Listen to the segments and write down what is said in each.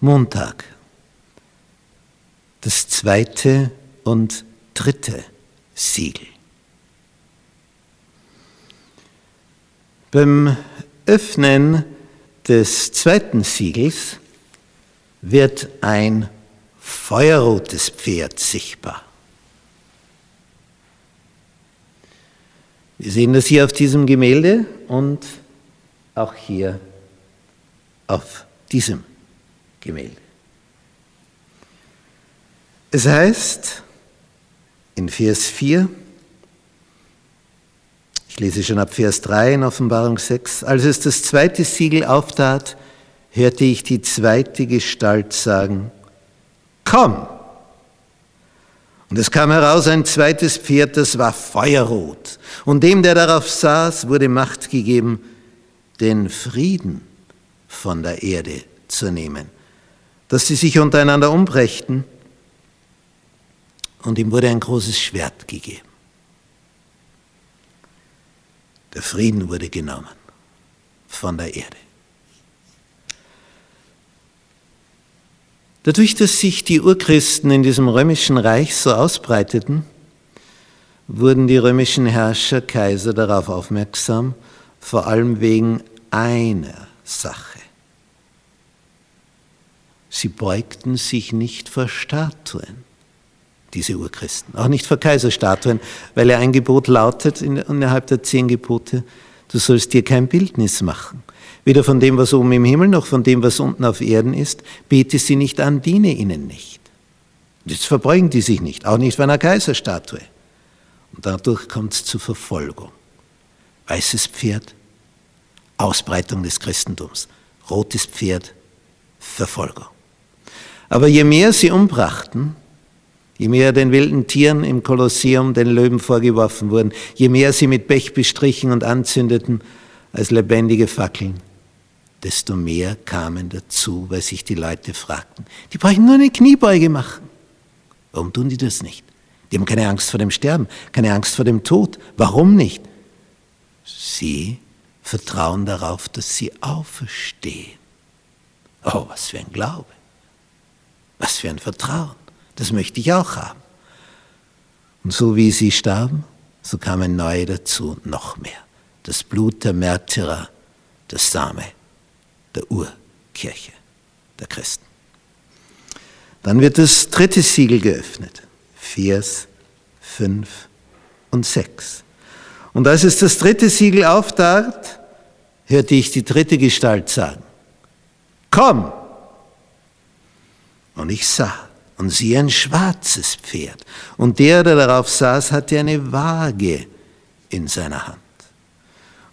Montag. Das zweite und dritte Siegel. Beim Öffnen des zweiten Siegels wird ein feuerrotes Pferd sichtbar. Wir sehen das hier auf diesem Gemälde und auch hier auf diesem Gemälde. Es heißt in Vers 4, ich lese schon ab Vers 3 in Offenbarung 6, als es das zweite Siegel auftat, hörte ich die zweite Gestalt sagen, komm! Und es kam heraus ein zweites Pferd, das war feuerrot. Und dem, der darauf saß, wurde Macht gegeben, den Frieden von der Erde zu nehmen, dass sie sich untereinander umbrächten. Und ihm wurde ein großes Schwert gegeben. Der Frieden wurde genommen von der Erde. Dadurch, dass sich die Urchristen in diesem römischen Reich so ausbreiteten, wurden die römischen Herrscher, Kaiser darauf aufmerksam, vor allem wegen einer Sache. Sie beugten sich nicht vor Statuen, diese Urchristen, auch nicht vor Kaiserstatuen, weil ja ein Gebot lautet innerhalb der zehn Gebote, du sollst dir kein Bildnis machen. Weder von dem, was oben im Himmel, noch von dem, was unten auf Erden ist. Bete sie nicht an, diene ihnen nicht. Jetzt verbeugen die sich nicht, auch nicht vor einer Kaiserstatue. Und dadurch kommt es zur Verfolgung. Weißes Pferd, Ausbreitung des Christentums. Rotes Pferd, Verfolgung. Aber je mehr sie umbrachten, je mehr den wilden Tieren im Kolosseum den Löwen vorgeworfen wurden, je mehr sie mit Pech bestrichen und anzündeten als lebendige Fackeln, desto mehr kamen dazu, weil sich die Leute fragten, die brauchen nur eine Kniebeuge machen. Warum tun die das nicht? Die haben keine Angst vor dem Sterben, keine Angst vor dem Tod. Warum nicht? Sie vertrauen darauf, dass sie auferstehen. Oh, was für ein Glaube. Was für ein Vertrauen. Das möchte ich auch haben. Und so wie sie starben, so kamen neue dazu, noch mehr. Das Blut der Märtyrer, das Same der Urkirche der Christen. Dann wird das dritte Siegel geöffnet. Vers 5 und 6. Und als es das dritte Siegel auftat, hörte ich die dritte Gestalt sagen, komm! Und ich sah und siehe ein schwarzes Pferd. Und der, der darauf saß, hatte eine Waage in seiner Hand.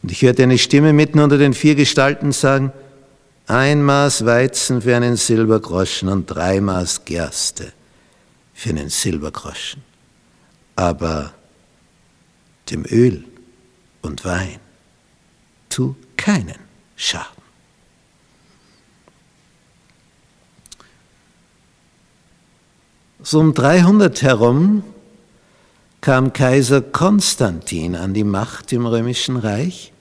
Und ich hörte eine Stimme mitten unter den vier Gestalten sagen, ein Maß Weizen für einen Silbergroschen und drei Maß Gerste für einen Silbergroschen. Aber dem Öl und Wein tu keinen Schaden. So um 300 herum kam Kaiser Konstantin an die Macht im römischen Reich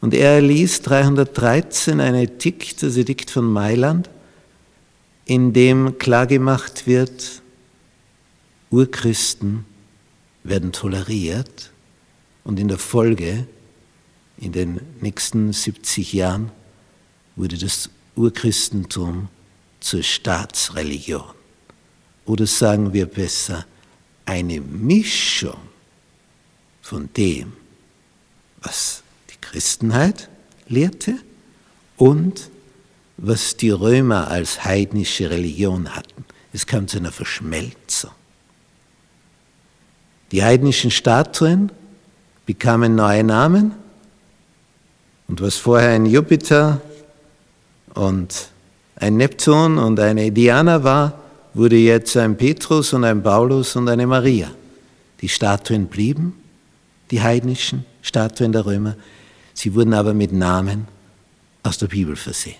und er erließ 313 ein Edikt, das Edikt von Mailand, in dem klargemacht wird, Urchristen werden toleriert und in der Folge, in den nächsten 70 Jahren, wurde das Urchristentum zur Staatsreligion. Oder sagen wir besser, eine Mischung von dem, was Christenheit lehrte und was die Römer als heidnische Religion hatten. Es kam zu einer Verschmelzung. Die heidnischen Statuen bekamen neue Namen und was vorher ein Jupiter und ein Neptun und eine Diana war, wurde jetzt ein Petrus und ein Paulus und eine Maria. Die Statuen blieben, die heidnischen Statuen der Römer, Sie wurden aber mit Namen aus der Bibel versehen.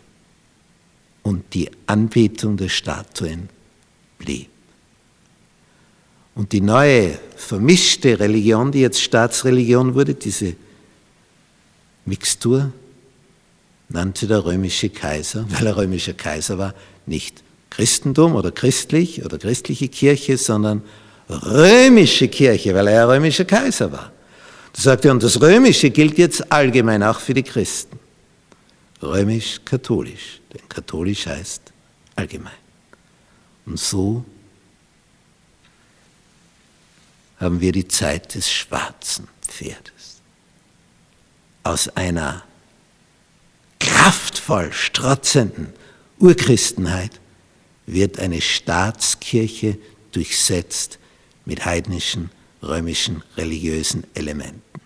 Und die Anbetung der Statuen blieb. Und die neue, vermischte Religion, die jetzt Staatsreligion wurde, diese Mixtur, nannte der römische Kaiser, weil er römischer Kaiser war, nicht Christentum oder christlich oder christliche Kirche, sondern römische Kirche, weil er ja römischer Kaiser war. Da sagte er, und das Römische gilt jetzt allgemein auch für die Christen. Römisch-katholisch, denn katholisch heißt allgemein. Und so haben wir die Zeit des schwarzen Pferdes. Aus einer kraftvoll strotzenden Urchristenheit wird eine Staatskirche durchsetzt mit heidnischen, römischen, religiösen Elementen.